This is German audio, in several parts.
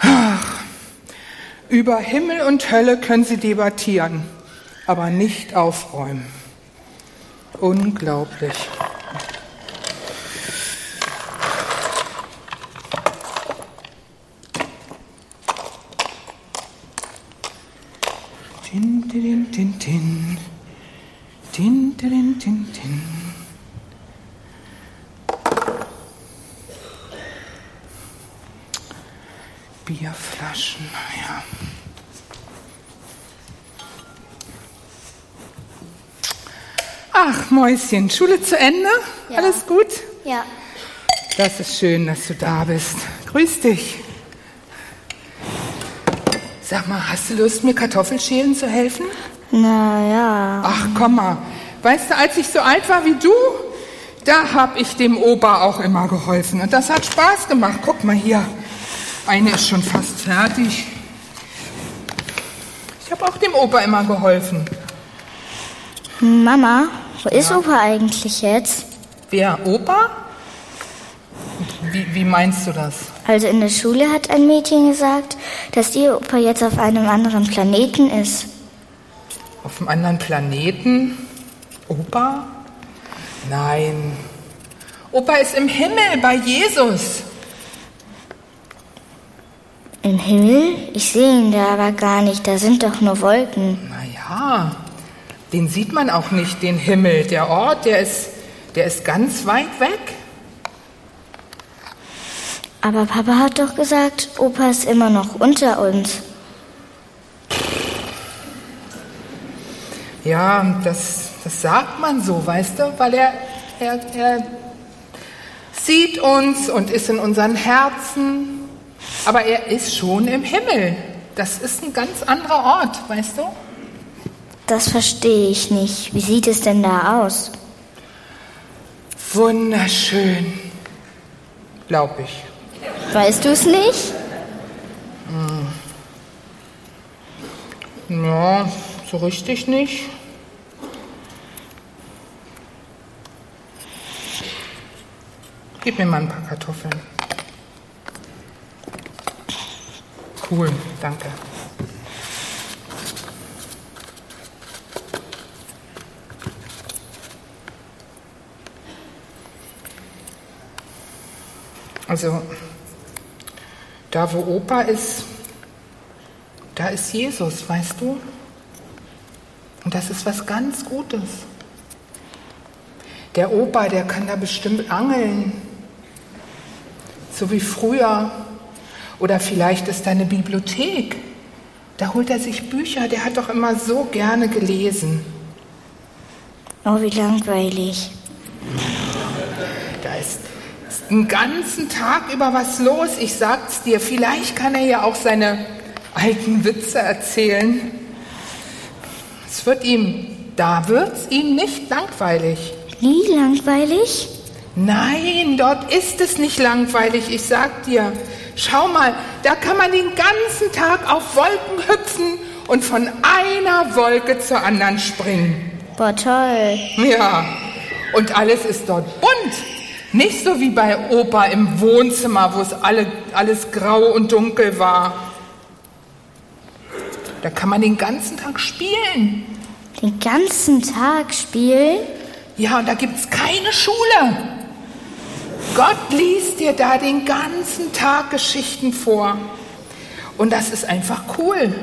Ach, über Himmel und Hölle können sie debattieren, aber nicht aufräumen. Unglaublich. Bierflaschen, ja. Ach, Mäuschen, Schule zu Ende? Ja. Alles gut? Ja. Das ist schön, dass du da bist. Grüß dich. Sag mal, hast du Lust, mir Kartoffelschälen zu helfen? Naja. Ach, komm mal. Weißt du, als ich so alt war wie du, da hab ich dem Opa auch immer geholfen. Und das hat Spaß gemacht. Guck mal hier. Eine ist schon fast fertig. Ich habe auch dem Opa immer geholfen. Mama, wo ist Opa eigentlich jetzt? Wer? Opa? Wie, wie meinst du das? Also in der Schule hat ein Mädchen gesagt, dass ihr Opa jetzt auf einem anderen Planeten ist. Auf einem anderen Planeten? Opa? Nein. Opa ist im Himmel bei Jesus. Im Himmel? Ich sehe ihn da aber gar nicht, da sind doch nur Wolken. Naja, den sieht man auch nicht, den Himmel. Der Ort, der ist, der ist ganz weit weg. Aber Papa hat doch gesagt, Opa ist immer noch unter uns. Ja, das, das sagt man so, weißt du, weil er, er, er sieht uns und ist in unseren Herzen. Aber er ist schon im Himmel. Das ist ein ganz anderer Ort, weißt du? Das verstehe ich nicht. Wie sieht es denn da aus? Wunderschön, glaub ich. Weißt du es nicht? Ja, so richtig nicht. Gib mir mal ein paar Kartoffeln. Cool, danke. Also, da wo Opa ist, da ist Jesus, weißt du? Und das ist was ganz Gutes. Der Opa, der kann da bestimmt angeln, so wie früher. Oder vielleicht ist da eine Bibliothek. Da holt er sich Bücher, der hat doch immer so gerne gelesen. Oh, wie langweilig. Da ist, ist den ganzen Tag über was los. Ich sag's dir, vielleicht kann er ja auch seine alten Witze erzählen. Es wird ihm, da wird's ihm nicht langweilig. Nie langweilig? Nein, dort ist es nicht langweilig, ich sag dir. Schau mal, da kann man den ganzen Tag auf Wolken hüpfen und von einer Wolke zur anderen springen. Boah, toll. Ja, und alles ist dort bunt. Nicht so wie bei Opa im Wohnzimmer, wo es alle, alles grau und dunkel war. Da kann man den ganzen Tag spielen. Den ganzen Tag spielen? Ja, und da gibt's keine Schule. Gott liest dir da den ganzen Tag Geschichten vor. Und das ist einfach cool.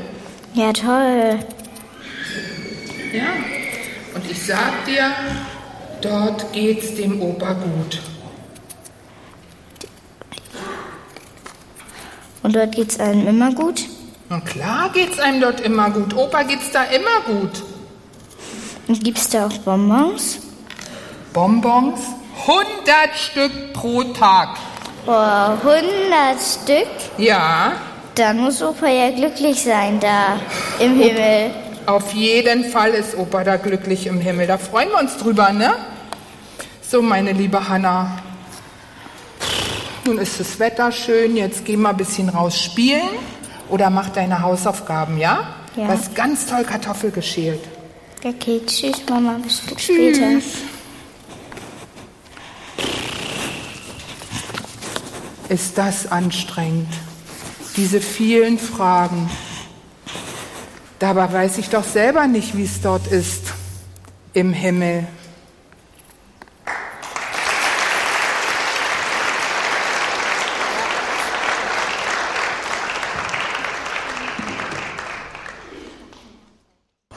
Ja, toll. Ja. Und ich sag dir, dort geht's dem Opa gut. Und dort geht's einem immer gut? Na klar geht's einem dort immer gut. Opa geht's da immer gut. Und gibt's da auch Bonbons? Bonbons? 100 Stück pro Tag. Boah, 100 Stück? Ja, Dann muss Opa ja glücklich sein da im Himmel. auf jeden Fall ist Opa da glücklich im Himmel. Da freuen wir uns drüber, ne? So, meine liebe Hanna. Nun ist das Wetter schön. Jetzt geh mal ein bisschen raus spielen oder mach deine Hausaufgaben, ja? Ja. Du hast ganz toll Kartoffel geschält. Okay, tschüss, Mama, bis später. Ist das anstrengend. Diese vielen Fragen. Dabei weiß ich doch selber nicht, wie es dort ist im Himmel.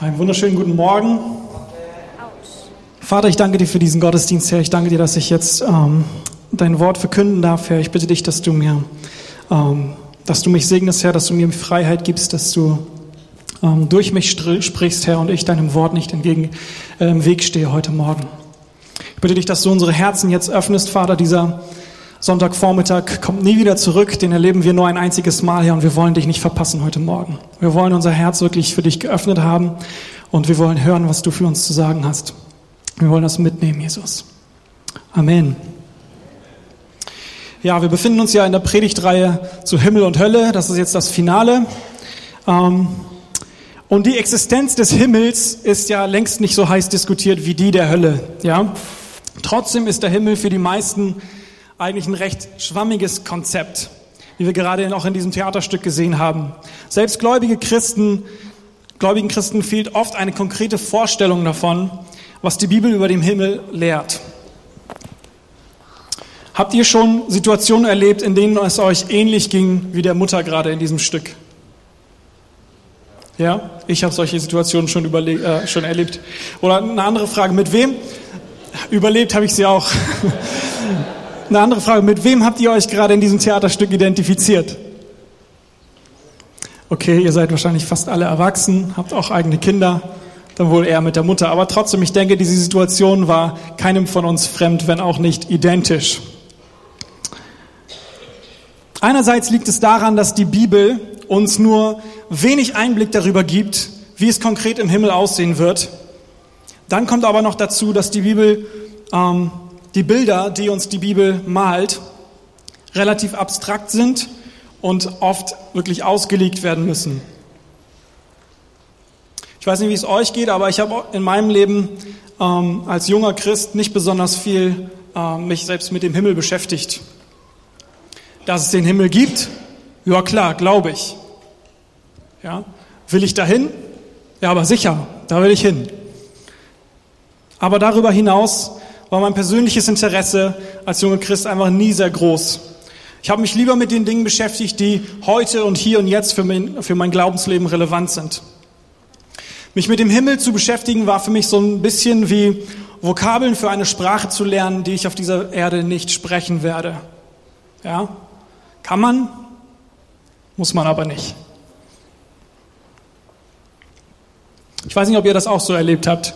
Einen wunderschönen guten Morgen. Vater, ich danke dir für diesen Gottesdienst, Herr. Ich danke dir, dass ich jetzt ähm, dein Wort verkünden darf, Herr. Ich bitte dich, dass du mir, ähm, dass du mich segnest, Herr, dass du mir Freiheit gibst, dass du ähm, durch mich sprichst, Herr, und ich deinem Wort nicht entgegen äh, im Weg stehe heute Morgen. Ich bitte dich, dass du unsere Herzen jetzt öffnest, Vater. Dieser Sonntagvormittag kommt nie wieder zurück, den erleben wir nur ein einziges Mal, Herr, und wir wollen dich nicht verpassen heute Morgen. Wir wollen unser Herz wirklich für dich geöffnet haben und wir wollen hören, was du für uns zu sagen hast. Wir wollen das mitnehmen, Jesus. Amen. Ja, wir befinden uns ja in der Predigtreihe zu Himmel und Hölle. Das ist jetzt das Finale. Ähm, und die Existenz des Himmels ist ja längst nicht so heiß diskutiert wie die der Hölle. Ja, trotzdem ist der Himmel für die meisten eigentlich ein recht schwammiges Konzept, wie wir gerade auch in diesem Theaterstück gesehen haben. Selbst gläubige Christen, gläubigen Christen fehlt oft eine konkrete Vorstellung davon, was die Bibel über den Himmel lehrt. Habt ihr schon Situationen erlebt, in denen es euch ähnlich ging wie der Mutter gerade in diesem Stück? Ja, ich habe solche Situationen schon, äh, schon erlebt. Oder eine andere Frage, mit wem? Überlebt habe ich sie auch. eine andere Frage, mit wem habt ihr euch gerade in diesem Theaterstück identifiziert? Okay, ihr seid wahrscheinlich fast alle erwachsen, habt auch eigene Kinder, dann wohl eher mit der Mutter. Aber trotzdem, ich denke, diese Situation war keinem von uns fremd, wenn auch nicht identisch. Einerseits liegt es daran, dass die Bibel uns nur wenig Einblick darüber gibt, wie es konkret im Himmel aussehen wird. Dann kommt aber noch dazu, dass die Bibel, ähm, die Bilder, die uns die Bibel malt, relativ abstrakt sind und oft wirklich ausgelegt werden müssen. Ich weiß nicht, wie es euch geht, aber ich habe in meinem Leben ähm, als junger Christ nicht besonders viel äh, mich selbst mit dem Himmel beschäftigt. Dass es den Himmel gibt? Ja klar, glaube ich. Ja, will ich dahin? Ja, aber sicher, da will ich hin. Aber darüber hinaus war mein persönliches Interesse als junger Christ einfach nie sehr groß. Ich habe mich lieber mit den Dingen beschäftigt, die heute und hier und jetzt für mein, für mein Glaubensleben relevant sind. Mich mit dem Himmel zu beschäftigen war für mich so ein bisschen wie Vokabeln für eine Sprache zu lernen, die ich auf dieser Erde nicht sprechen werde. Ja? Kann man, muss man aber nicht. Ich weiß nicht, ob ihr das auch so erlebt habt,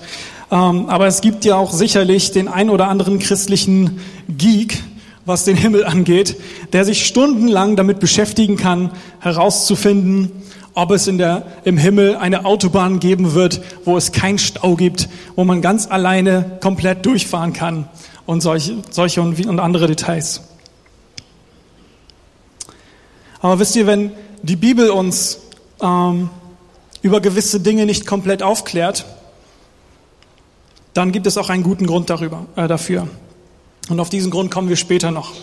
ähm, aber es gibt ja auch sicherlich den ein oder anderen christlichen Geek, was den Himmel angeht, der sich stundenlang damit beschäftigen kann, herauszufinden, ob es in der, im Himmel eine Autobahn geben wird, wo es keinen Stau gibt, wo man ganz alleine komplett durchfahren kann und solche, solche und, und andere Details. Aber wisst ihr, wenn die Bibel uns ähm, über gewisse Dinge nicht komplett aufklärt, dann gibt es auch einen guten Grund darüber, äh, dafür. Und auf diesen Grund kommen wir später noch.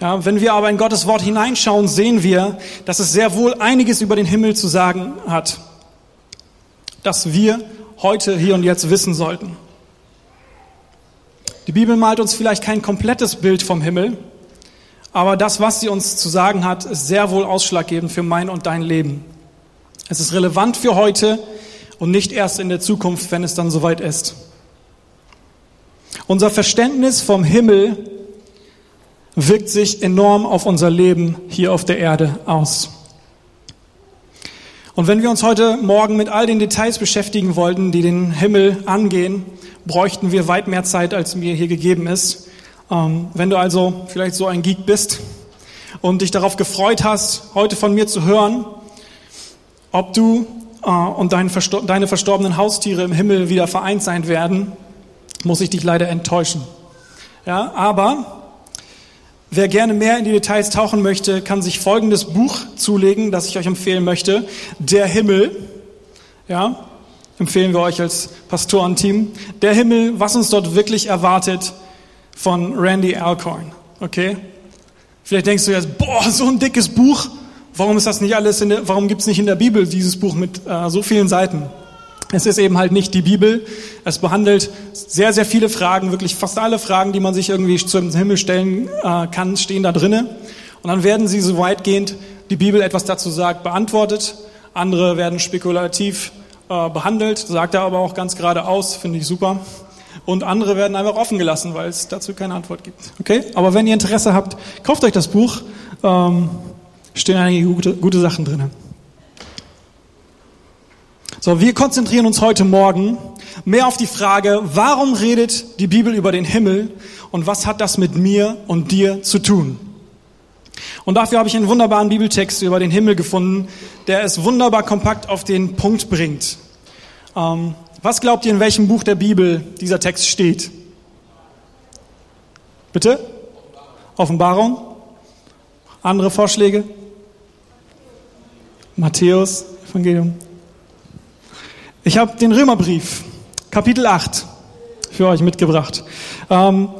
Ja, wenn wir aber in Gottes Wort hineinschauen, sehen wir, dass es sehr wohl einiges über den Himmel zu sagen hat, das wir heute, hier und jetzt wissen sollten. Die Bibel malt uns vielleicht kein komplettes Bild vom Himmel, aber das, was sie uns zu sagen hat, ist sehr wohl ausschlaggebend für mein und dein Leben. Es ist relevant für heute und nicht erst in der Zukunft, wenn es dann soweit ist. Unser Verständnis vom Himmel wirkt sich enorm auf unser Leben hier auf der Erde aus. Und wenn wir uns heute Morgen mit all den Details beschäftigen wollten, die den Himmel angehen, bräuchten wir weit mehr Zeit, als mir hier gegeben ist. Ähm, wenn du also vielleicht so ein Geek bist und dich darauf gefreut hast, heute von mir zu hören, ob du äh, und deine verstorbenen Haustiere im Himmel wieder vereint sein werden, muss ich dich leider enttäuschen. Ja, aber wer gerne mehr in die Details tauchen möchte, kann sich folgendes Buch zulegen, das ich euch empfehlen möchte. Der Himmel. Ja, empfehlen wir euch als Pastorenteam. Der Himmel, was uns dort wirklich erwartet, von Randy Alcorn. Okay? Vielleicht denkst du jetzt, boah, so ein dickes Buch. Warum ist das nicht alles in der, warum gibt's nicht in der Bibel dieses Buch mit äh, so vielen Seiten? Es ist eben halt nicht die Bibel. Es behandelt sehr, sehr viele Fragen, wirklich fast alle Fragen, die man sich irgendwie zum Himmel stellen äh, kann, stehen da drinnen. Und dann werden sie so weitgehend, die Bibel etwas dazu sagt, beantwortet. Andere werden spekulativ äh, behandelt, sagt er aber auch ganz geradeaus, finde ich super. Und andere werden einfach offen gelassen, weil es dazu keine Antwort gibt. Okay? Aber wenn ihr Interesse habt, kauft euch das Buch. Ähm, stehen einige gute, gute Sachen drinnen. So, wir konzentrieren uns heute Morgen mehr auf die Frage, warum redet die Bibel über den Himmel und was hat das mit mir und dir zu tun? Und dafür habe ich einen wunderbaren Bibeltext über den Himmel gefunden, der es wunderbar kompakt auf den Punkt bringt. Ähm, was glaubt ihr, in welchem Buch der Bibel dieser Text steht? Bitte? Offenbarung? Andere Vorschläge? Matthäus, Evangelium. Ich habe den Römerbrief, Kapitel 8, für euch mitgebracht. Ähm,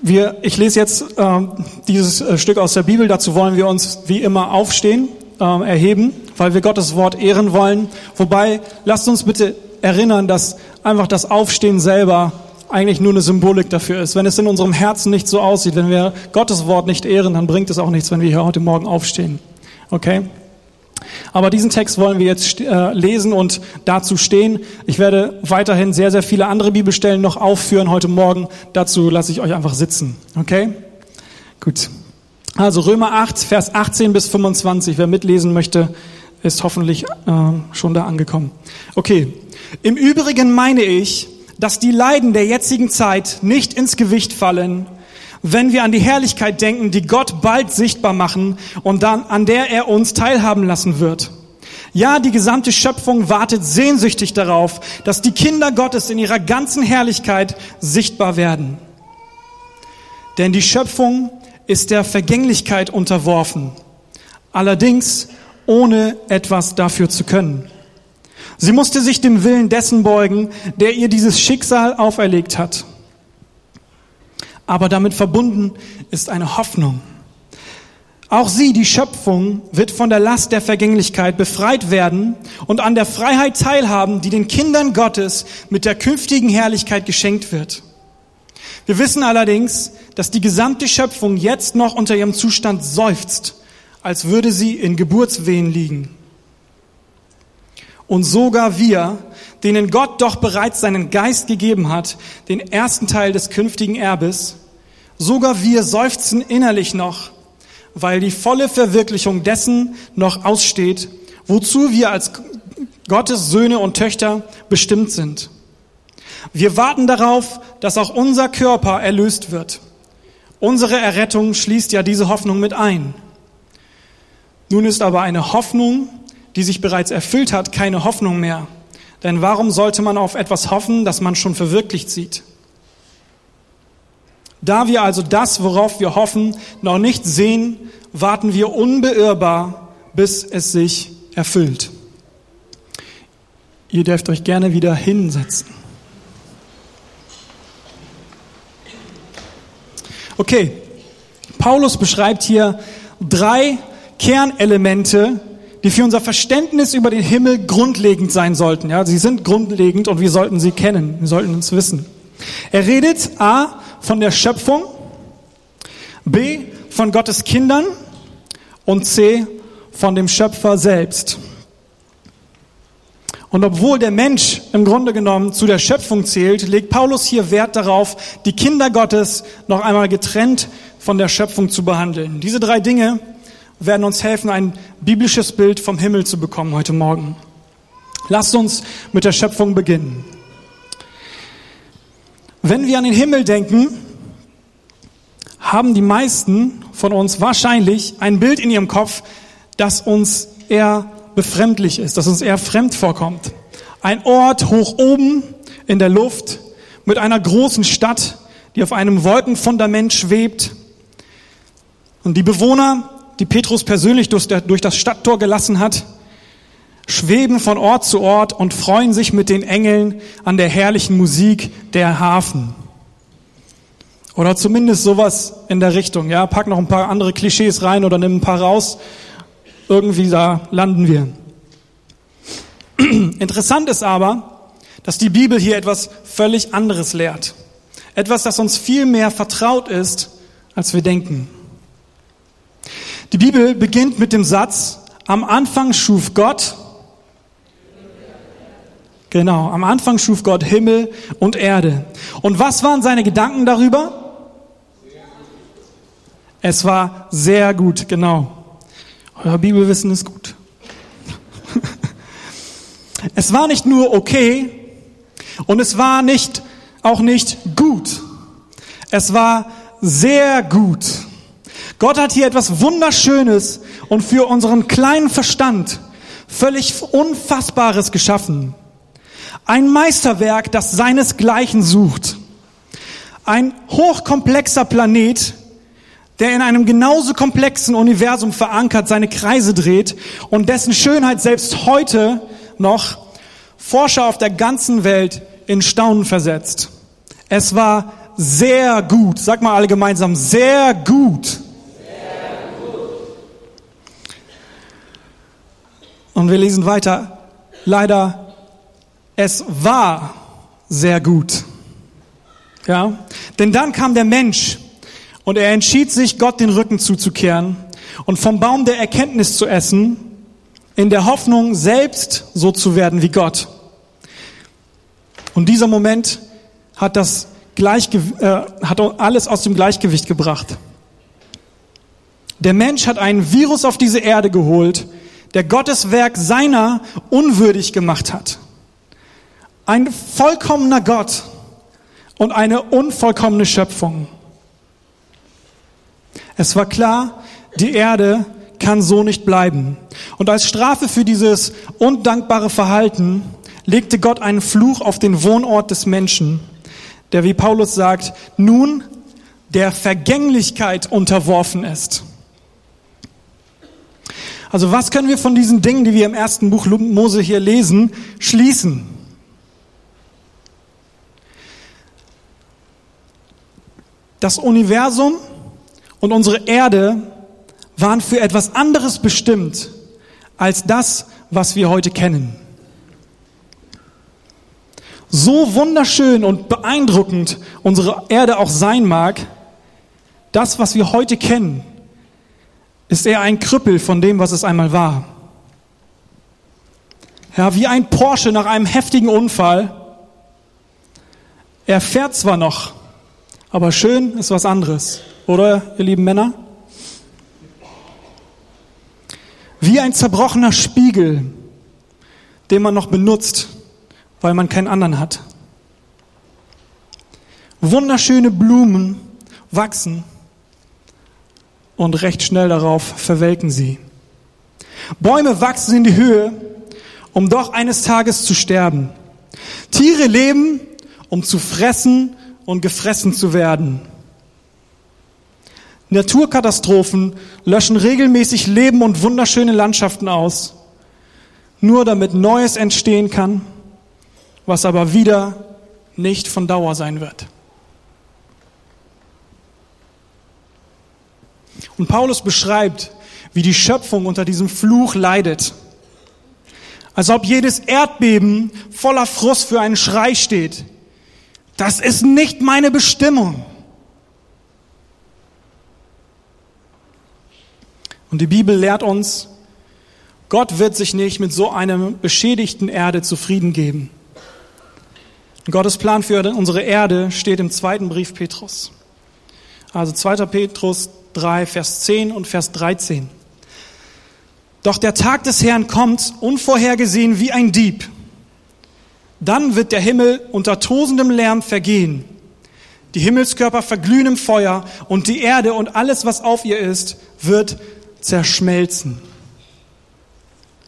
wir, ich lese jetzt ähm, dieses äh, Stück aus der Bibel. Dazu wollen wir uns wie immer aufstehen, ähm, erheben, weil wir Gottes Wort ehren wollen. Wobei, lasst uns bitte erinnern, dass einfach das Aufstehen selber eigentlich nur eine Symbolik dafür ist. Wenn es in unserem Herzen nicht so aussieht, wenn wir Gottes Wort nicht ehren, dann bringt es auch nichts, wenn wir hier heute Morgen aufstehen. Okay? Aber diesen Text wollen wir jetzt äh, lesen und dazu stehen. Ich werde weiterhin sehr, sehr viele andere Bibelstellen noch aufführen heute Morgen. Dazu lasse ich euch einfach sitzen. Okay? Gut. Also Römer 8, Vers 18 bis 25. Wer mitlesen möchte, ist hoffentlich äh, schon da angekommen. Okay. Im Übrigen meine ich, dass die Leiden der jetzigen Zeit nicht ins Gewicht fallen, wenn wir an die Herrlichkeit denken, die Gott bald sichtbar machen und dann an der er uns teilhaben lassen wird. Ja, die gesamte Schöpfung wartet sehnsüchtig darauf, dass die Kinder Gottes in ihrer ganzen Herrlichkeit sichtbar werden. Denn die Schöpfung ist der Vergänglichkeit unterworfen, allerdings ohne etwas dafür zu können. Sie musste sich dem Willen dessen beugen, der ihr dieses Schicksal auferlegt hat. Aber damit verbunden ist eine Hoffnung. Auch sie, die Schöpfung, wird von der Last der Vergänglichkeit befreit werden und an der Freiheit teilhaben, die den Kindern Gottes mit der künftigen Herrlichkeit geschenkt wird. Wir wissen allerdings, dass die gesamte Schöpfung jetzt noch unter ihrem Zustand seufzt, als würde sie in Geburtswehen liegen. Und sogar wir, denen Gott doch bereits seinen Geist gegeben hat, den ersten Teil des künftigen Erbes, sogar wir seufzen innerlich noch, weil die volle Verwirklichung dessen noch aussteht, wozu wir als Gottes Söhne und Töchter bestimmt sind. Wir warten darauf, dass auch unser Körper erlöst wird. Unsere Errettung schließt ja diese Hoffnung mit ein. Nun ist aber eine Hoffnung, die sich bereits erfüllt hat, keine Hoffnung mehr. Denn warum sollte man auf etwas hoffen, das man schon verwirklicht sieht? Da wir also das, worauf wir hoffen, noch nicht sehen, warten wir unbeirrbar, bis es sich erfüllt. Ihr dürft euch gerne wieder hinsetzen. Okay, Paulus beschreibt hier drei Kernelemente, die für unser Verständnis über den Himmel grundlegend sein sollten. Ja, sie sind grundlegend und wir sollten sie kennen. Wir sollten uns wissen. Er redet A von der Schöpfung, B von Gottes Kindern und C von dem Schöpfer selbst. Und obwohl der Mensch im Grunde genommen zu der Schöpfung zählt, legt Paulus hier Wert darauf, die Kinder Gottes noch einmal getrennt von der Schöpfung zu behandeln. Diese drei Dinge werden uns helfen, ein biblisches Bild vom Himmel zu bekommen heute Morgen. Lasst uns mit der Schöpfung beginnen. Wenn wir an den Himmel denken, haben die meisten von uns wahrscheinlich ein Bild in ihrem Kopf, das uns eher befremdlich ist, das uns eher fremd vorkommt. Ein Ort hoch oben in der Luft mit einer großen Stadt, die auf einem Wolkenfundament schwebt. Und die Bewohner die Petrus persönlich durch das Stadttor gelassen hat, schweben von Ort zu Ort und freuen sich mit den Engeln an der herrlichen Musik der Hafen. Oder zumindest sowas in der Richtung. Ja, pack noch ein paar andere Klischees rein oder nimm ein paar raus. Irgendwie da landen wir. Interessant ist aber, dass die Bibel hier etwas völlig anderes lehrt. Etwas, das uns viel mehr vertraut ist, als wir denken. Die Bibel beginnt mit dem Satz, am Anfang schuf Gott, genau, am Anfang schuf Gott Himmel und Erde. Und was waren seine Gedanken darüber? Es war sehr gut, genau. Euer Bibelwissen ist gut. Es war nicht nur okay und es war nicht, auch nicht gut. Es war sehr gut. Gott hat hier etwas Wunderschönes und für unseren kleinen Verstand völlig Unfassbares geschaffen. Ein Meisterwerk, das seinesgleichen sucht. Ein hochkomplexer Planet, der in einem genauso komplexen Universum verankert seine Kreise dreht und dessen Schönheit selbst heute noch Forscher auf der ganzen Welt in Staunen versetzt. Es war sehr gut. Sag mal alle gemeinsam, sehr gut. Sehr gut. Und wir lesen weiter. Leider, es war sehr gut. Ja, denn dann kam der Mensch und er entschied sich, Gott den Rücken zuzukehren und vom Baum der Erkenntnis zu essen, in der Hoffnung, selbst so zu werden wie Gott. Und dieser Moment hat das Gleichge äh, hat alles aus dem Gleichgewicht gebracht. Der Mensch hat einen Virus auf diese Erde geholt, der Gottes Werk seiner unwürdig gemacht hat. Ein vollkommener Gott und eine unvollkommene Schöpfung. Es war klar, die Erde kann so nicht bleiben. Und als Strafe für dieses undankbare Verhalten legte Gott einen Fluch auf den Wohnort des Menschen, der, wie Paulus sagt, nun der Vergänglichkeit unterworfen ist. Also was können wir von diesen Dingen, die wir im ersten Buch Mose hier lesen, schließen? Das Universum und unsere Erde waren für etwas anderes bestimmt als das, was wir heute kennen. So wunderschön und beeindruckend unsere Erde auch sein mag, das, was wir heute kennen, ist eher ein Krüppel von dem, was es einmal war. Ja, wie ein Porsche nach einem heftigen Unfall. Er fährt zwar noch, aber schön ist was anderes. Oder, ihr lieben Männer? Wie ein zerbrochener Spiegel, den man noch benutzt, weil man keinen anderen hat. Wunderschöne Blumen wachsen und recht schnell darauf verwelken sie. Bäume wachsen in die Höhe, um doch eines Tages zu sterben. Tiere leben, um zu fressen und gefressen zu werden. Naturkatastrophen löschen regelmäßig Leben und wunderschöne Landschaften aus, nur damit Neues entstehen kann, was aber wieder nicht von Dauer sein wird. Und Paulus beschreibt, wie die Schöpfung unter diesem Fluch leidet. Als ob jedes Erdbeben voller Frust für einen Schrei steht. Das ist nicht meine Bestimmung. Und die Bibel lehrt uns, Gott wird sich nicht mit so einer beschädigten Erde zufrieden geben. Gottes Plan für unsere Erde steht im zweiten Brief Petrus. Also 2. Petrus 3, Vers 10 und Vers 13. Doch der Tag des Herrn kommt unvorhergesehen wie ein Dieb. Dann wird der Himmel unter tosendem Lärm vergehen. Die Himmelskörper verglühen im Feuer und die Erde und alles, was auf ihr ist, wird zerschmelzen.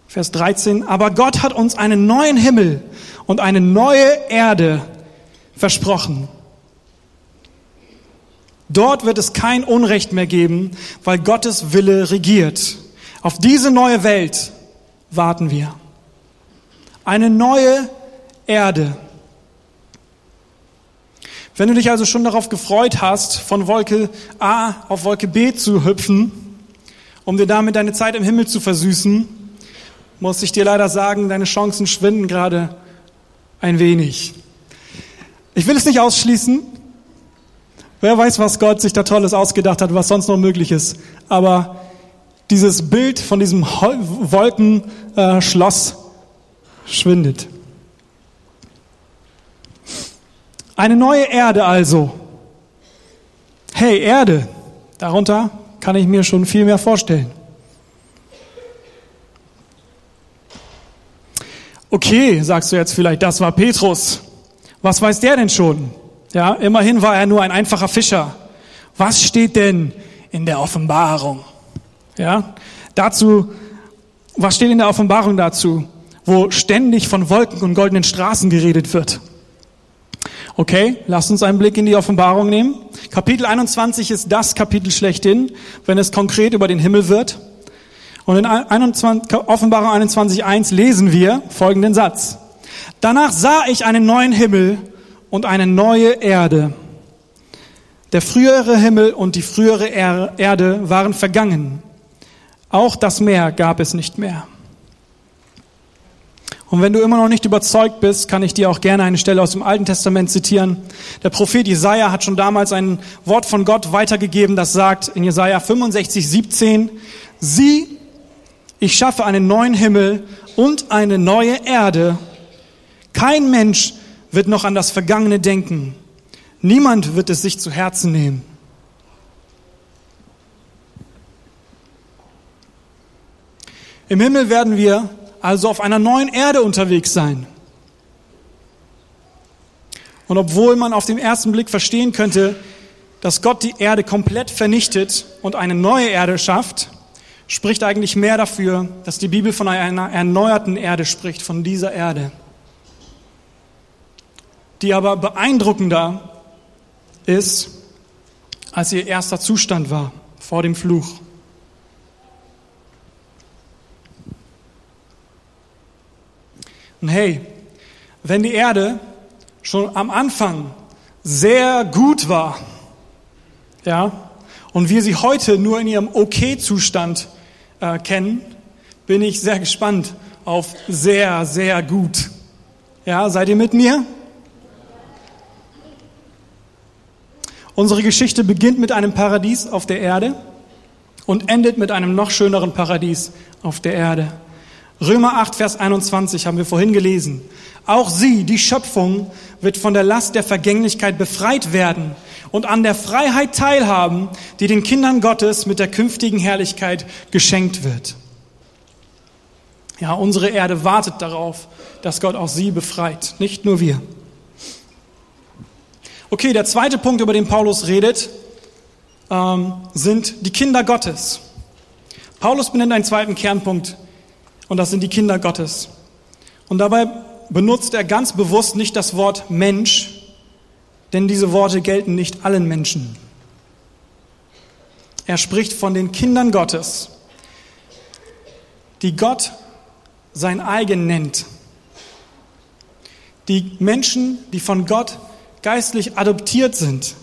Vers 13, aber Gott hat uns einen neuen Himmel und eine neue Erde versprochen. Dort wird es kein Unrecht mehr geben, weil Gottes Wille regiert. Auf diese neue Welt warten wir. Eine neue Erde. Wenn du dich also schon darauf gefreut hast, von Wolke A auf Wolke B zu hüpfen, um dir damit deine Zeit im Himmel zu versüßen, muss ich dir leider sagen, deine Chancen schwinden gerade ein wenig. Ich will es nicht ausschließen. Wer weiß, was Gott sich da Tolles ausgedacht hat, was sonst noch möglich ist. Aber dieses Bild von diesem Wolkenschloss schwindet. Eine neue Erde also. Hey, Erde, darunter kann ich mir schon viel mehr vorstellen. Okay, sagst du jetzt vielleicht, das war Petrus. Was weiß der denn schon? Ja, immerhin war er nur ein einfacher Fischer. Was steht denn in der Offenbarung? Ja, dazu, was steht in der Offenbarung dazu, wo ständig von Wolken und goldenen Straßen geredet wird? Okay, lasst uns einen Blick in die Offenbarung nehmen. Kapitel 21 ist das Kapitel schlechthin, wenn es konkret über den Himmel wird. Und in 21, Offenbarung 21.1 lesen wir folgenden Satz. Danach sah ich einen neuen Himmel und eine neue Erde. Der frühere Himmel und die frühere Erde waren vergangen. Auch das Meer gab es nicht mehr. Und wenn du immer noch nicht überzeugt bist, kann ich dir auch gerne eine Stelle aus dem Alten Testament zitieren. Der Prophet Jesaja hat schon damals ein Wort von Gott weitergegeben, das sagt in Jesaja 65, 17, sieh, ich schaffe einen neuen Himmel und eine neue Erde. Kein Mensch wird noch an das Vergangene denken. Niemand wird es sich zu Herzen nehmen. Im Himmel werden wir also auf einer neuen Erde unterwegs sein. Und obwohl man auf den ersten Blick verstehen könnte, dass Gott die Erde komplett vernichtet und eine neue Erde schafft, spricht eigentlich mehr dafür, dass die Bibel von einer erneuerten Erde spricht, von dieser Erde, die aber beeindruckender ist, als ihr erster Zustand war vor dem Fluch. Und hey, wenn die Erde schon am Anfang sehr gut war, ja, und wir sie heute nur in ihrem Okay-Zustand äh, kennen, bin ich sehr gespannt auf sehr, sehr gut. Ja, seid ihr mit mir? Unsere Geschichte beginnt mit einem Paradies auf der Erde und endet mit einem noch schöneren Paradies auf der Erde. Römer 8, Vers 21 haben wir vorhin gelesen. Auch sie, die Schöpfung, wird von der Last der Vergänglichkeit befreit werden und an der Freiheit teilhaben, die den Kindern Gottes mit der künftigen Herrlichkeit geschenkt wird. Ja, unsere Erde wartet darauf, dass Gott auch sie befreit, nicht nur wir. Okay, der zweite Punkt, über den Paulus redet, ähm, sind die Kinder Gottes. Paulus benennt einen zweiten Kernpunkt und das sind die Kinder Gottes. Und dabei benutzt er ganz bewusst nicht das Wort Mensch, denn diese Worte gelten nicht allen Menschen. Er spricht von den Kindern Gottes, die Gott sein eigen nennt. Die Menschen, die von Gott geistlich adoptiert sind.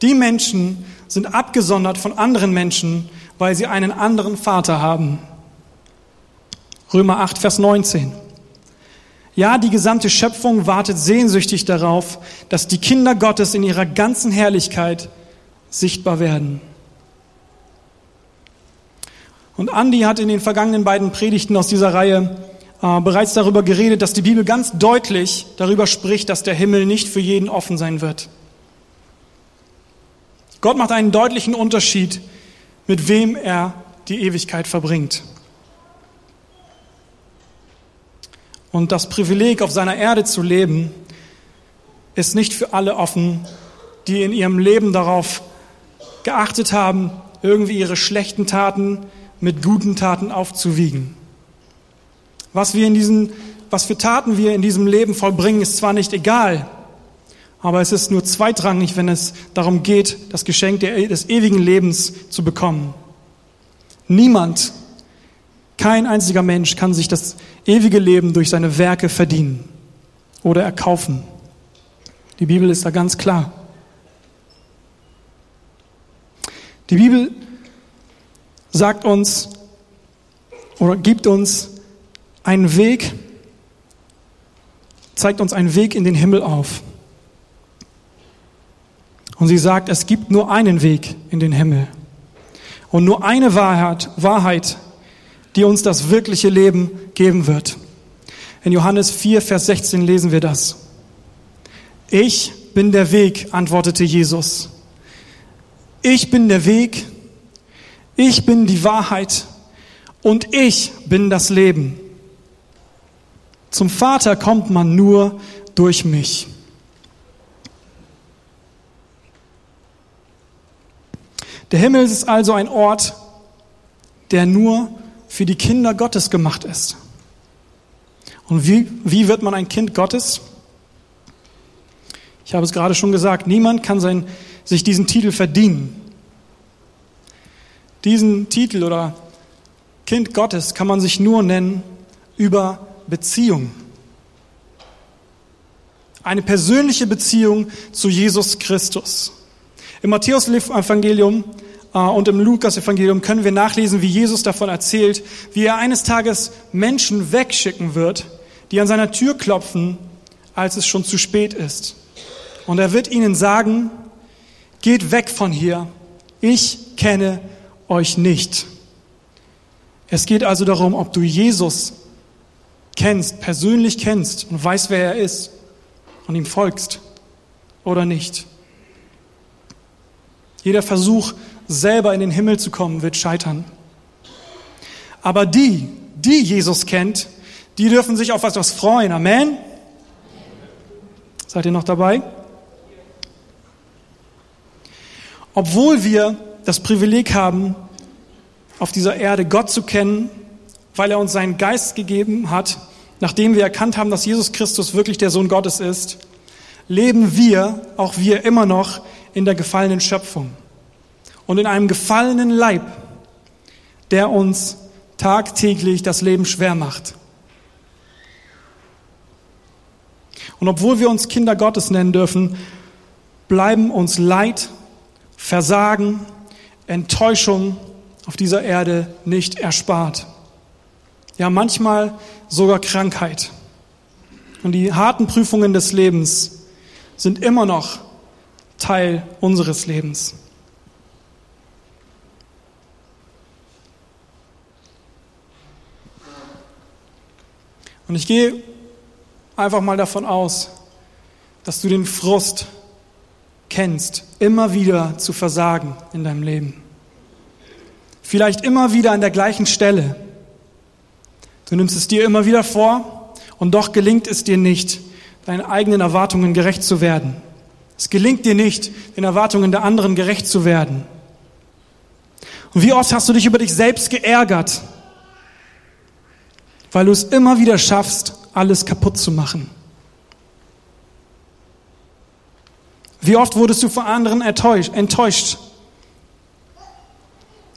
Die Menschen sind abgesondert von anderen Menschen, weil sie einen anderen Vater haben. Römer 8, Vers 19. Ja, die gesamte Schöpfung wartet sehnsüchtig darauf, dass die Kinder Gottes in ihrer ganzen Herrlichkeit sichtbar werden. Und Andi hat in den vergangenen beiden Predigten aus dieser Reihe äh, bereits darüber geredet, dass die Bibel ganz deutlich darüber spricht, dass der Himmel nicht für jeden offen sein wird. Gott macht einen deutlichen Unterschied, mit wem er die Ewigkeit verbringt. Und das Privileg, auf seiner Erde zu leben, ist nicht für alle offen, die in ihrem Leben darauf geachtet haben, irgendwie ihre schlechten Taten mit guten Taten aufzuwiegen. Was wir in diesen, was für Taten wir in diesem Leben vollbringen, ist zwar nicht egal, aber es ist nur zweitrangig, wenn es darum geht, das Geschenk des ewigen Lebens zu bekommen. Niemand kein einziger Mensch kann sich das ewige Leben durch seine Werke verdienen oder erkaufen. Die Bibel ist da ganz klar. Die Bibel sagt uns oder gibt uns einen Weg, zeigt uns einen Weg in den Himmel auf. Und sie sagt, es gibt nur einen Weg in den Himmel und nur eine Wahrheit, Wahrheit, die uns das wirkliche Leben geben wird. In Johannes 4, Vers 16 lesen wir das. Ich bin der Weg, antwortete Jesus. Ich bin der Weg, ich bin die Wahrheit und ich bin das Leben. Zum Vater kommt man nur durch mich. Der Himmel ist also ein Ort, der nur für die Kinder Gottes gemacht ist. Und wie, wie wird man ein Kind Gottes? Ich habe es gerade schon gesagt, niemand kann sein, sich diesen Titel verdienen. Diesen Titel oder Kind Gottes kann man sich nur nennen über Beziehung. Eine persönliche Beziehung zu Jesus Christus. Im Matthäus-Evangelium und im Lukas-Evangelium können wir nachlesen, wie Jesus davon erzählt, wie er eines Tages Menschen wegschicken wird, die an seiner Tür klopfen, als es schon zu spät ist. Und er wird ihnen sagen, geht weg von hier, ich kenne euch nicht. Es geht also darum, ob du Jesus kennst, persönlich kennst und weißt, wer er ist und ihm folgst oder nicht. Jeder Versuch, selber in den Himmel zu kommen, wird scheitern. Aber die, die Jesus kennt, die dürfen sich auf etwas freuen. Amen? Seid ihr noch dabei? Obwohl wir das Privileg haben, auf dieser Erde Gott zu kennen, weil er uns seinen Geist gegeben hat, nachdem wir erkannt haben, dass Jesus Christus wirklich der Sohn Gottes ist, leben wir, auch wir immer noch in der gefallenen Schöpfung und in einem gefallenen Leib, der uns tagtäglich das Leben schwer macht. Und obwohl wir uns Kinder Gottes nennen dürfen, bleiben uns Leid, Versagen, Enttäuschung auf dieser Erde nicht erspart. Ja, manchmal sogar Krankheit. Und die harten Prüfungen des Lebens sind immer noch Teil unseres Lebens. Und ich gehe einfach mal davon aus, dass du den Frust kennst, immer wieder zu versagen in deinem Leben. Vielleicht immer wieder an der gleichen Stelle. Du nimmst es dir immer wieder vor und doch gelingt es dir nicht, deinen eigenen Erwartungen gerecht zu werden. Es gelingt dir nicht, den Erwartungen der anderen gerecht zu werden. Und wie oft hast du dich über dich selbst geärgert, weil du es immer wieder schaffst, alles kaputt zu machen. Wie oft wurdest du von anderen enttäuscht,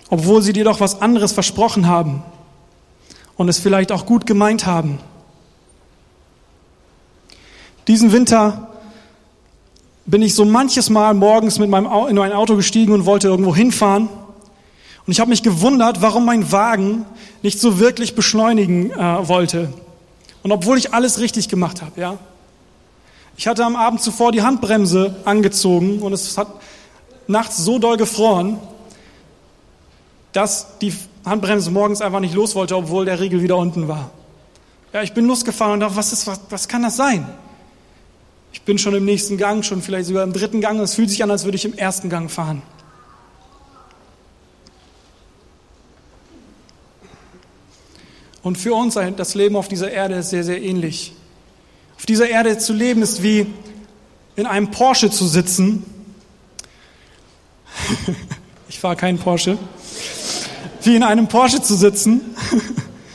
obwohl sie dir doch was anderes versprochen haben und es vielleicht auch gut gemeint haben. Diesen Winter bin ich so manches Mal morgens mit meinem in mein Auto gestiegen und wollte irgendwo hinfahren. Und ich habe mich gewundert, warum mein Wagen nicht so wirklich beschleunigen äh, wollte. Und obwohl ich alles richtig gemacht habe, ja. Ich hatte am Abend zuvor die Handbremse angezogen und es hat nachts so doll gefroren, dass die Handbremse morgens einfach nicht los wollte, obwohl der Riegel wieder unten war. Ja, ich bin losgefahren und dachte, was, ist, was, was kann das sein? Ich bin schon im nächsten Gang, schon vielleicht sogar im dritten Gang und es fühlt sich an, als würde ich im ersten Gang fahren. Und für uns das Leben auf dieser Erde ist sehr, sehr ähnlich. Auf dieser Erde zu leben ist wie in einem Porsche zu sitzen. ich fahre keinen Porsche. Wie in einem Porsche zu sitzen,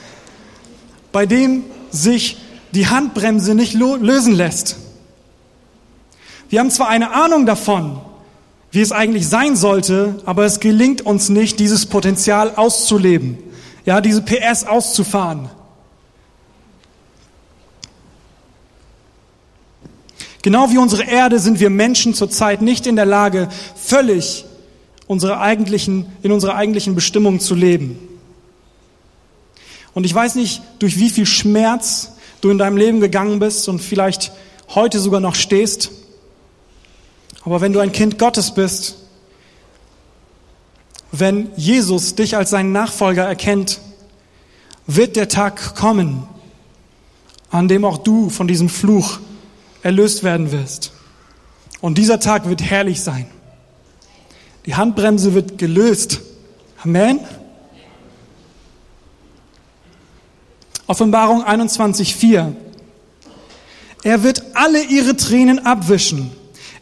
bei dem sich die Handbremse nicht lösen lässt. Wir haben zwar eine Ahnung davon, wie es eigentlich sein sollte, aber es gelingt uns nicht, dieses Potenzial auszuleben ja, diese PS auszufahren. Genau wie unsere Erde sind wir Menschen zurzeit nicht in der Lage, völlig unsere eigentlichen, in unserer eigentlichen Bestimmung zu leben. Und ich weiß nicht, durch wie viel Schmerz du in deinem Leben gegangen bist und vielleicht heute sogar noch stehst. Aber wenn du ein Kind Gottes bist, wenn Jesus dich als seinen Nachfolger erkennt, wird der Tag kommen, an dem auch du von diesem Fluch erlöst werden wirst. Und dieser Tag wird herrlich sein. Die Handbremse wird gelöst. Amen. Offenbarung 21.4. Er wird alle ihre Tränen abwischen.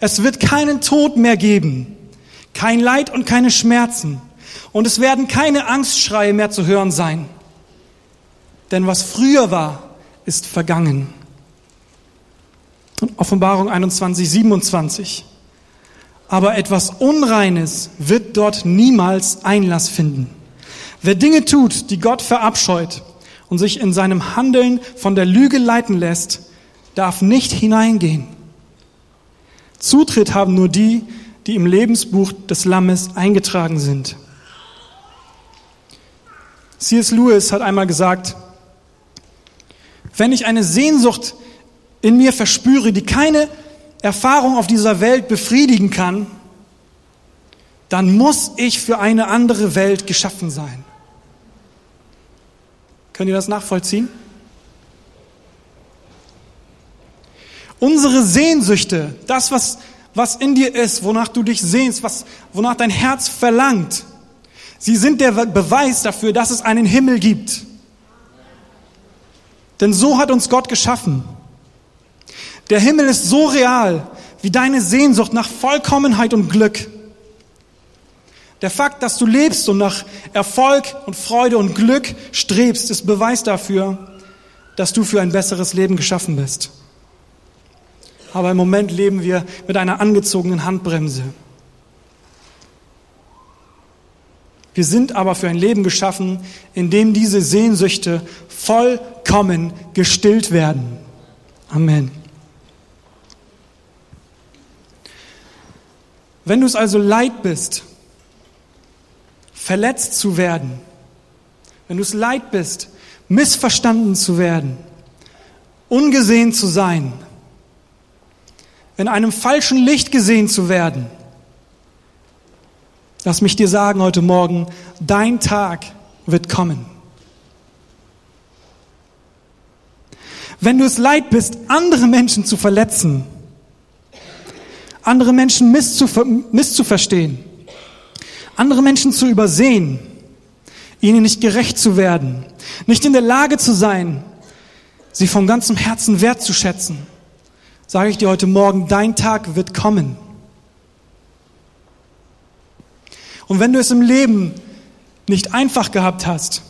Es wird keinen Tod mehr geben, kein Leid und keine Schmerzen. Und es werden keine Angstschreie mehr zu hören sein. Denn was früher war, ist vergangen. Offenbarung 21, 27. Aber etwas Unreines wird dort niemals Einlass finden. Wer Dinge tut, die Gott verabscheut und sich in seinem Handeln von der Lüge leiten lässt, darf nicht hineingehen. Zutritt haben nur die, die im Lebensbuch des Lammes eingetragen sind. C.S. Lewis hat einmal gesagt, wenn ich eine Sehnsucht in mir verspüre, die keine Erfahrung auf dieser Welt befriedigen kann, dann muss ich für eine andere Welt geschaffen sein. Könnt ihr das nachvollziehen? Unsere Sehnsüchte, das, was, was in dir ist, wonach du dich sehnst, was, wonach dein Herz verlangt, sie sind der Beweis dafür, dass es einen Himmel gibt. Denn so hat uns Gott geschaffen. Der Himmel ist so real wie deine Sehnsucht nach Vollkommenheit und Glück. Der Fakt, dass du lebst und nach Erfolg und Freude und Glück strebst, ist Beweis dafür, dass du für ein besseres Leben geschaffen bist. Aber im Moment leben wir mit einer angezogenen Handbremse. Wir sind aber für ein Leben geschaffen, in dem diese Sehnsüchte vollkommen gestillt werden. Amen. Wenn du es also leid bist, verletzt zu werden, wenn du es leid bist, missverstanden zu werden, ungesehen zu sein, in einem falschen Licht gesehen zu werden, lass mich dir sagen heute Morgen, dein Tag wird kommen. Wenn du es leid bist, andere Menschen zu verletzen, andere Menschen misszuver misszuverstehen, andere Menschen zu übersehen, ihnen nicht gerecht zu werden, nicht in der Lage zu sein, sie von ganzem Herzen wertzuschätzen, sage ich dir heute Morgen, dein Tag wird kommen. Und wenn du es im Leben nicht einfach gehabt hast,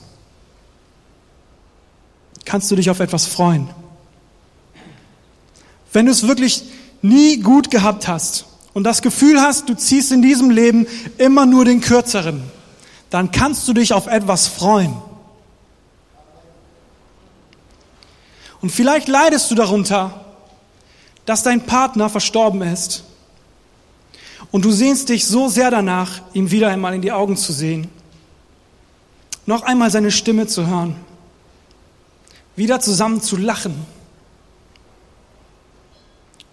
kannst du dich auf etwas freuen. Wenn du es wirklich nie gut gehabt hast und das Gefühl hast, du ziehst in diesem Leben immer nur den kürzeren, dann kannst du dich auf etwas freuen. Und vielleicht leidest du darunter, dass dein Partner verstorben ist und du sehnst dich so sehr danach, ihm wieder einmal in die Augen zu sehen, noch einmal seine Stimme zu hören, wieder zusammen zu lachen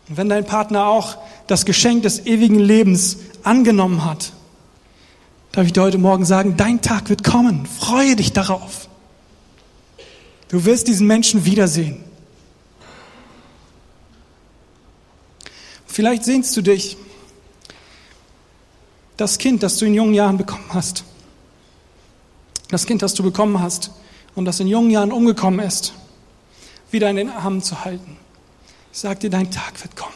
und wenn dein Partner auch das Geschenk des ewigen Lebens angenommen hat, darf ich dir heute Morgen sagen, dein Tag wird kommen. Freue dich darauf. Du wirst diesen Menschen wiedersehen. Vielleicht sehnst du dich, das Kind, das du in jungen Jahren bekommen hast, das Kind, das du bekommen hast und das in jungen Jahren umgekommen ist, wieder in den Armen zu halten. Ich sage dir, dein Tag wird kommen.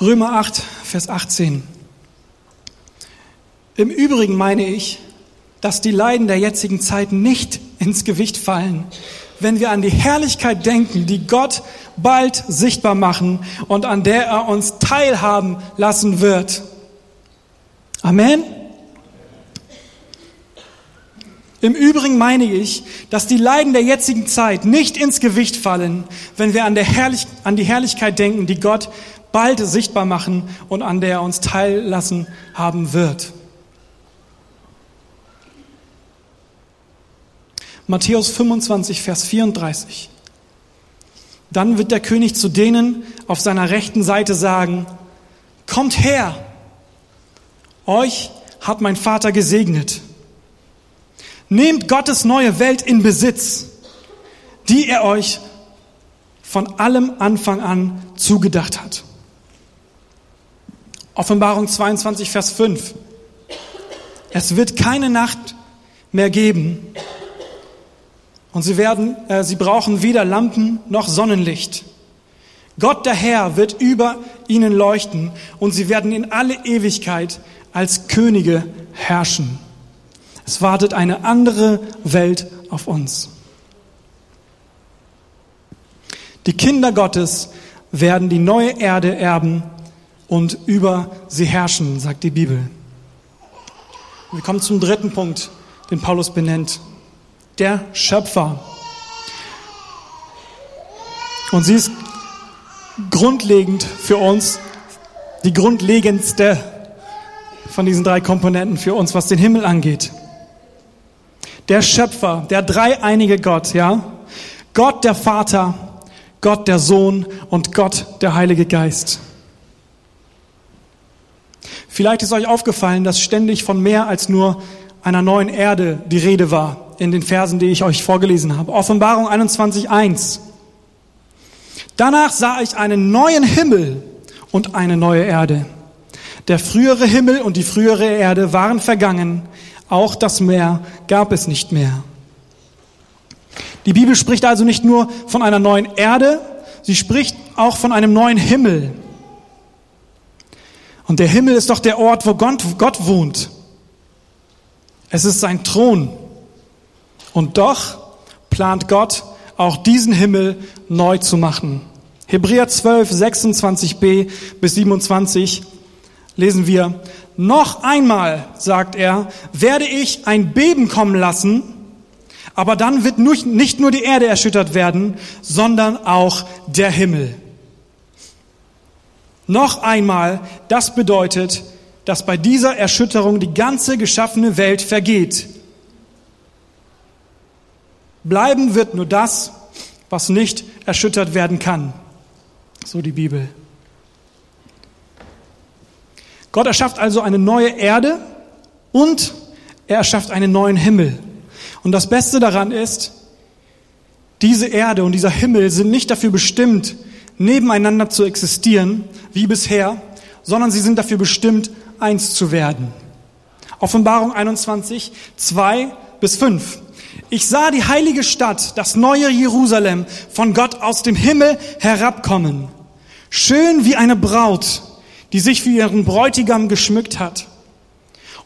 Römer 8, Vers 18. Im Übrigen meine ich, dass die Leiden der jetzigen Zeit nicht ins Gewicht fallen, wenn wir an die Herrlichkeit denken, die Gott bald sichtbar machen und an der er uns teilhaben lassen wird. Amen. Im Übrigen meine ich, dass die Leiden der jetzigen Zeit nicht ins Gewicht fallen, wenn wir an, Herrlich an die Herrlichkeit denken, die Gott bald sichtbar machen und an der er uns teillassen haben wird. Matthäus 25, Vers 34. Dann wird der König zu denen auf seiner rechten Seite sagen, kommt her, euch hat mein Vater gesegnet Nehmt Gottes neue Welt in Besitz, die er euch von allem Anfang an zugedacht hat. Offenbarung 22, Vers 5. Es wird keine Nacht mehr geben und sie werden, äh, sie brauchen weder Lampen noch Sonnenlicht. Gott der Herr wird über ihnen leuchten und sie werden in alle Ewigkeit als Könige herrschen. Es wartet eine andere Welt auf uns. Die Kinder Gottes werden die neue Erde erben und über sie herrschen, sagt die Bibel. Wir kommen zum dritten Punkt, den Paulus benennt. Der Schöpfer. Und sie ist grundlegend für uns, die grundlegendste von diesen drei Komponenten für uns, was den Himmel angeht der Schöpfer, der dreieinige Gott, ja? Gott der Vater, Gott der Sohn und Gott der Heilige Geist. Vielleicht ist euch aufgefallen, dass ständig von mehr als nur einer neuen Erde die Rede war in den Versen, die ich euch vorgelesen habe. Offenbarung 21.1. Danach sah ich einen neuen Himmel und eine neue Erde. Der frühere Himmel und die frühere Erde waren vergangen auch das Meer gab es nicht mehr. Die Bibel spricht also nicht nur von einer neuen Erde, sie spricht auch von einem neuen Himmel. Und der Himmel ist doch der Ort, wo Gott, wohnt. Es ist sein Thron. Und doch plant Gott auch diesen Himmel neu zu machen. Hebräer 12, 26b bis 27 lesen wir, noch einmal, sagt er, werde ich ein Beben kommen lassen, aber dann wird nicht nur die Erde erschüttert werden, sondern auch der Himmel. Noch einmal, das bedeutet, dass bei dieser Erschütterung die ganze geschaffene Welt vergeht. Bleiben wird nur das, was nicht erschüttert werden kann. So die Bibel. Gott erschafft also eine neue Erde und er erschafft einen neuen Himmel. Und das Beste daran ist, diese Erde und dieser Himmel sind nicht dafür bestimmt, nebeneinander zu existieren, wie bisher, sondern sie sind dafür bestimmt, eins zu werden. Offenbarung 21, 2 bis 5. Ich sah die heilige Stadt, das neue Jerusalem, von Gott aus dem Himmel herabkommen. Schön wie eine Braut, die sich für ihren Bräutigam geschmückt hat.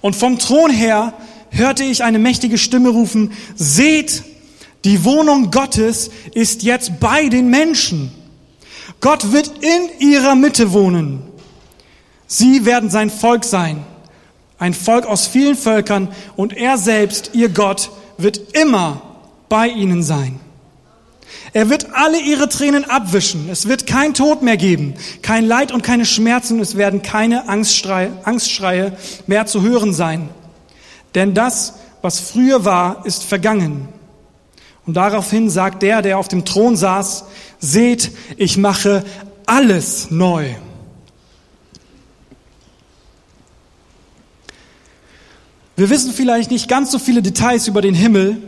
Und vom Thron her hörte ich eine mächtige Stimme rufen, seht, die Wohnung Gottes ist jetzt bei den Menschen. Gott wird in ihrer Mitte wohnen. Sie werden sein Volk sein, ein Volk aus vielen Völkern, und er selbst, ihr Gott, wird immer bei ihnen sein. Er wird alle ihre Tränen abwischen. Es wird kein Tod mehr geben, kein Leid und keine Schmerzen. Es werden keine Angstschreie, Angstschreie mehr zu hören sein. Denn das, was früher war, ist vergangen. Und daraufhin sagt der, der auf dem Thron saß, seht, ich mache alles neu. Wir wissen vielleicht nicht ganz so viele Details über den Himmel,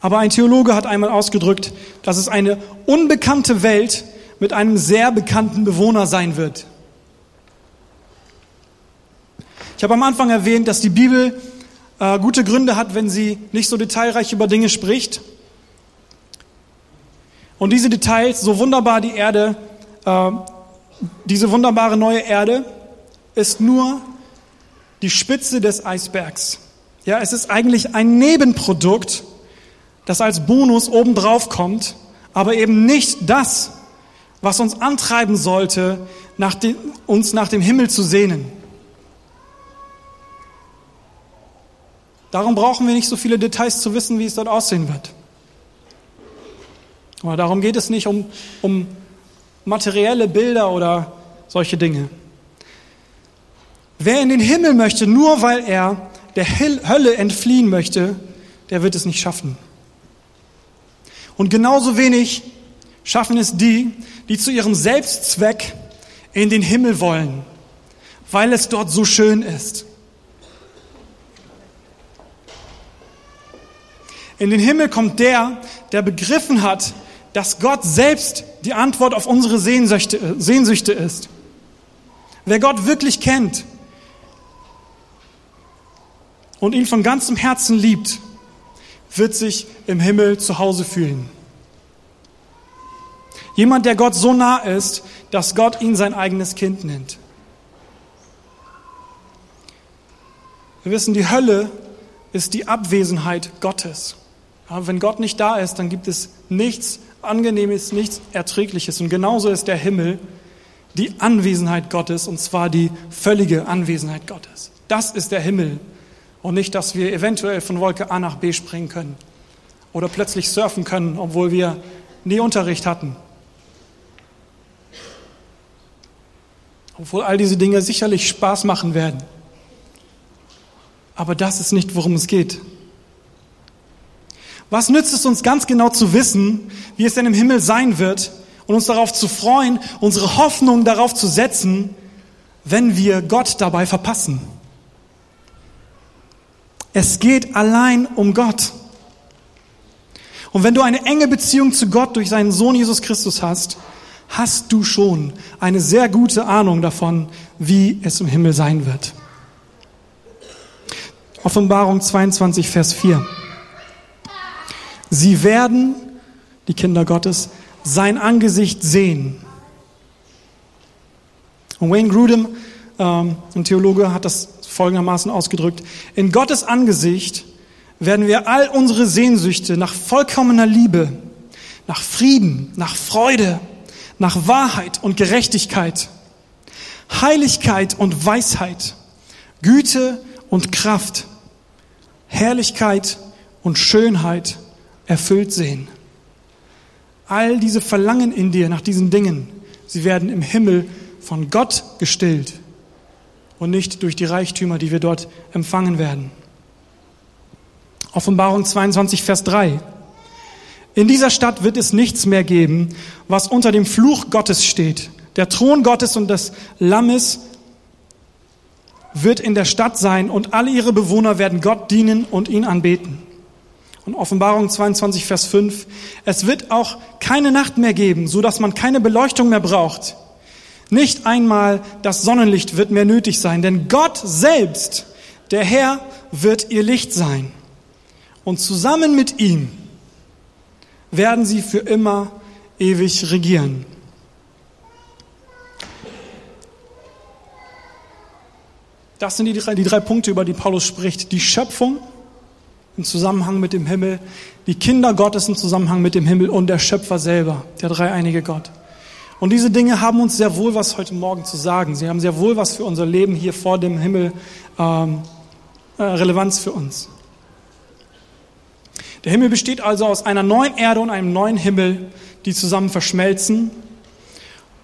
aber ein Theologe hat einmal ausgedrückt, dass es eine unbekannte Welt mit einem sehr bekannten Bewohner sein wird. Ich habe am Anfang erwähnt, dass die Bibel äh, gute Gründe hat, wenn sie nicht so detailreich über Dinge spricht. Und diese Details, so wunderbar die Erde, äh, diese wunderbare neue Erde, ist nur die Spitze des Eisbergs. Ja, es ist eigentlich ein Nebenprodukt das als Bonus obendrauf kommt, aber eben nicht das, was uns antreiben sollte, nach dem, uns nach dem Himmel zu sehnen. Darum brauchen wir nicht so viele Details zu wissen, wie es dort aussehen wird. Aber darum geht es nicht um, um materielle Bilder oder solche Dinge. Wer in den Himmel möchte, nur weil er der Hölle entfliehen möchte, der wird es nicht schaffen. Und genauso wenig schaffen es die, die zu ihrem Selbstzweck in den Himmel wollen, weil es dort so schön ist. In den Himmel kommt der, der begriffen hat, dass Gott selbst die Antwort auf unsere Sehnsüchte, Sehnsüchte ist. Wer Gott wirklich kennt und ihn von ganzem Herzen liebt, wird sich im Himmel zu Hause fühlen. Jemand, der Gott so nah ist, dass Gott ihn sein eigenes Kind nennt. Wir wissen, die Hölle ist die Abwesenheit Gottes. Aber wenn Gott nicht da ist, dann gibt es nichts Angenehmes, nichts Erträgliches. Und genauso ist der Himmel die Anwesenheit Gottes, und zwar die völlige Anwesenheit Gottes. Das ist der Himmel. Und nicht, dass wir eventuell von Wolke A nach B springen können oder plötzlich surfen können, obwohl wir nie Unterricht hatten. Obwohl all diese Dinge sicherlich Spaß machen werden. Aber das ist nicht, worum es geht. Was nützt es uns ganz genau zu wissen, wie es denn im Himmel sein wird und uns darauf zu freuen, unsere Hoffnung darauf zu setzen, wenn wir Gott dabei verpassen? Es geht allein um Gott. Und wenn du eine enge Beziehung zu Gott durch seinen Sohn Jesus Christus hast, hast du schon eine sehr gute Ahnung davon, wie es im Himmel sein wird. Offenbarung 22, Vers 4. Sie werden, die Kinder Gottes, sein Angesicht sehen. Und Wayne Grudem, ähm, ein Theologe, hat das folgendermaßen ausgedrückt. In Gottes Angesicht werden wir all unsere Sehnsüchte nach vollkommener Liebe, nach Frieden, nach Freude, nach Wahrheit und Gerechtigkeit, Heiligkeit und Weisheit, Güte und Kraft, Herrlichkeit und Schönheit erfüllt sehen. All diese Verlangen in dir nach diesen Dingen, sie werden im Himmel von Gott gestillt und nicht durch die Reichtümer, die wir dort empfangen werden. Offenbarung 22, Vers 3. In dieser Stadt wird es nichts mehr geben, was unter dem Fluch Gottes steht. Der Thron Gottes und des Lammes wird in der Stadt sein und alle ihre Bewohner werden Gott dienen und ihn anbeten. Und Offenbarung 22, Vers 5. Es wird auch keine Nacht mehr geben, so dass man keine Beleuchtung mehr braucht. Nicht einmal das Sonnenlicht wird mehr nötig sein, denn Gott selbst, der Herr, wird ihr Licht sein. Und zusammen mit ihm werden sie für immer ewig regieren. Das sind die drei, die drei Punkte, über die Paulus spricht. Die Schöpfung, im Zusammenhang mit dem Himmel, die Kinder Gottes im Zusammenhang mit dem Himmel und der Schöpfer selber, der dreieinige Gott. Und diese Dinge haben uns sehr wohl was heute Morgen zu sagen. Sie haben sehr wohl was für unser Leben hier vor dem Himmel ähm, äh, Relevanz für uns. Der Himmel besteht also aus einer neuen Erde und einem neuen Himmel, die zusammen verschmelzen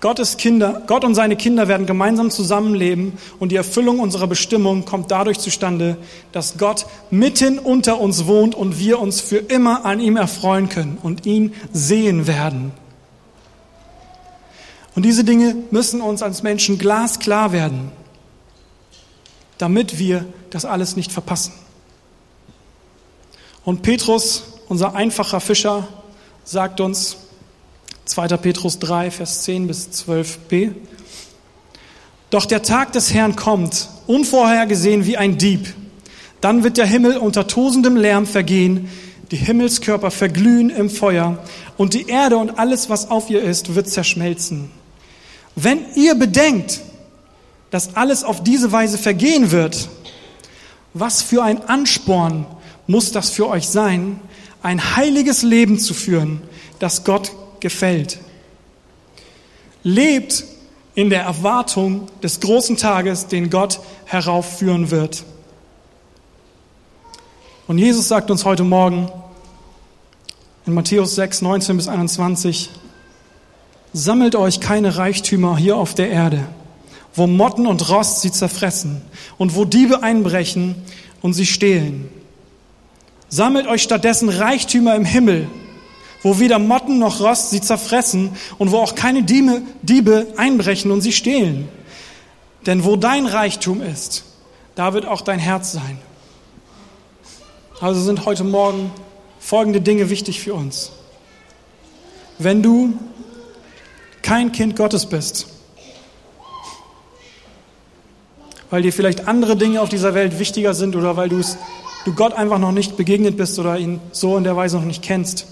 Gottes Kinder, Gott und seine Kinder werden gemeinsam zusammenleben und die Erfüllung unserer Bestimmung kommt dadurch zustande, dass Gott mitten unter uns wohnt und wir uns für immer an ihm erfreuen können und ihn sehen werden. Und diese Dinge müssen uns als Menschen glasklar werden, damit wir das alles nicht verpassen. Und Petrus, unser einfacher Fischer, sagt uns, 2. Petrus 3, Vers 10 bis 12b. Doch der Tag des Herrn kommt, unvorhergesehen wie ein Dieb. Dann wird der Himmel unter tosendem Lärm vergehen, die Himmelskörper verglühen im Feuer und die Erde und alles, was auf ihr ist, wird zerschmelzen. Wenn ihr bedenkt, dass alles auf diese Weise vergehen wird, was für ein Ansporn muss das für euch sein, ein heiliges Leben zu führen, das Gott gefällt. Lebt in der Erwartung des großen Tages, den Gott heraufführen wird. Und Jesus sagt uns heute Morgen in Matthäus 6, 19 bis 21, sammelt euch keine Reichtümer hier auf der Erde, wo Motten und Rost sie zerfressen und wo Diebe einbrechen und sie stehlen. Sammelt euch stattdessen Reichtümer im Himmel, wo weder Motten noch Rost sie zerfressen und wo auch keine Diebe, Diebe einbrechen und sie stehlen. Denn wo dein Reichtum ist, da wird auch dein Herz sein. Also sind heute Morgen folgende Dinge wichtig für uns. Wenn du kein Kind Gottes bist, weil dir vielleicht andere Dinge auf dieser Welt wichtiger sind oder weil du Gott einfach noch nicht begegnet bist oder ihn so in der Weise noch nicht kennst,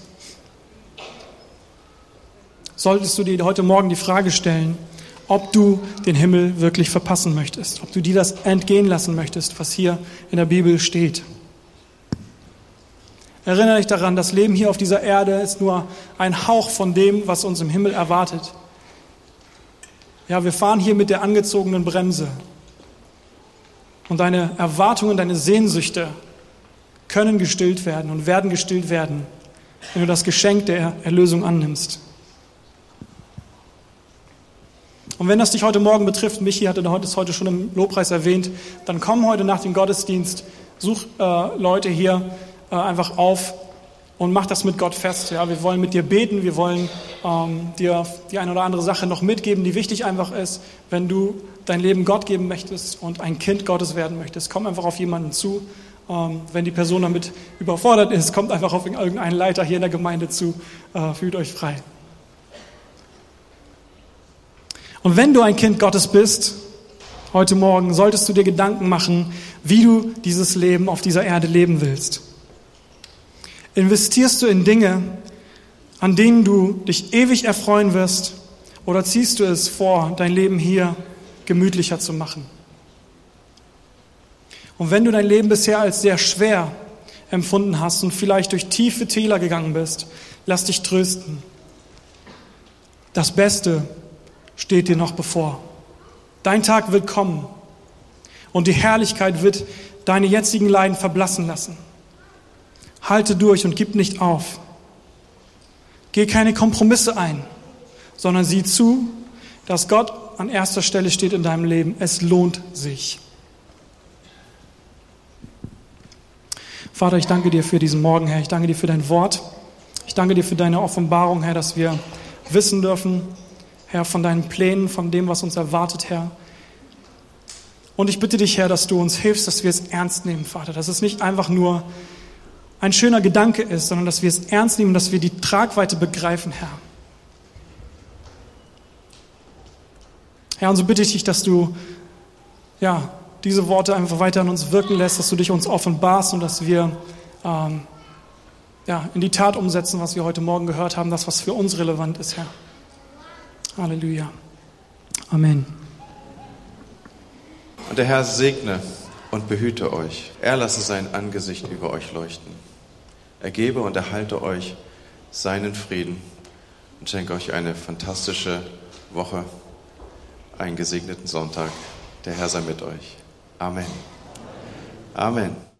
solltest du dir heute Morgen die Frage stellen, ob du den Himmel wirklich verpassen möchtest, ob du dir das entgehen lassen möchtest, was hier in der Bibel steht. Erinnere dich daran, das Leben hier auf dieser Erde ist nur ein Hauch von dem, was uns im Himmel erwartet. Ja, wir fahren hier mit der angezogenen Bremse. Und deine Erwartungen, deine Sehnsüchte können gestillt werden und werden gestillt werden, wenn du das Geschenk der Erlösung annimmst. Und wenn das dich heute Morgen betrifft, Michi hatte das heute schon im Lobpreis erwähnt, dann komm heute nach dem Gottesdienst, such äh, Leute hier äh, einfach auf und mach das mit Gott fest. Ja, wir wollen mit dir beten, wir wollen ähm, dir die eine oder andere Sache noch mitgeben, die wichtig einfach ist. Wenn du dein Leben Gott geben möchtest und ein Kind Gottes werden möchtest, komm einfach auf jemanden zu. Ähm, wenn die Person damit überfordert ist, kommt einfach auf irgendeinen Leiter hier in der Gemeinde zu. Äh, fühlt euch frei. Und wenn du ein Kind Gottes bist, heute Morgen, solltest du dir Gedanken machen, wie du dieses Leben auf dieser Erde leben willst. Investierst du in Dinge, an denen du dich ewig erfreuen wirst, oder ziehst du es vor, dein Leben hier gemütlicher zu machen? Und wenn du dein Leben bisher als sehr schwer empfunden hast und vielleicht durch tiefe Täler gegangen bist, lass dich trösten. Das Beste steht dir noch bevor. Dein Tag wird kommen und die Herrlichkeit wird deine jetzigen Leiden verblassen lassen. Halte durch und gib nicht auf. Geh keine Kompromisse ein, sondern sieh zu, dass Gott an erster Stelle steht in deinem Leben. Es lohnt sich. Vater, ich danke dir für diesen Morgen, Herr. Ich danke dir für dein Wort. Ich danke dir für deine Offenbarung, Herr, dass wir wissen dürfen, Herr, von deinen Plänen, von dem, was uns erwartet, Herr. Und ich bitte dich, Herr, dass du uns hilfst, dass wir es ernst nehmen, Vater. Dass es nicht einfach nur ein schöner Gedanke ist, sondern dass wir es ernst nehmen, dass wir die Tragweite begreifen, Herr. Herr, und so bitte ich dich, dass du ja, diese Worte einfach weiter an uns wirken lässt, dass du dich uns offenbarst und dass wir ähm, ja, in die Tat umsetzen, was wir heute Morgen gehört haben, das, was für uns relevant ist, Herr. Halleluja. Amen. Und der Herr segne und behüte euch. Er lasse sein Angesicht über euch leuchten. Er gebe und erhalte euch seinen Frieden und schenke euch eine fantastische Woche, einen gesegneten Sonntag. Der Herr sei mit euch. Amen. Amen.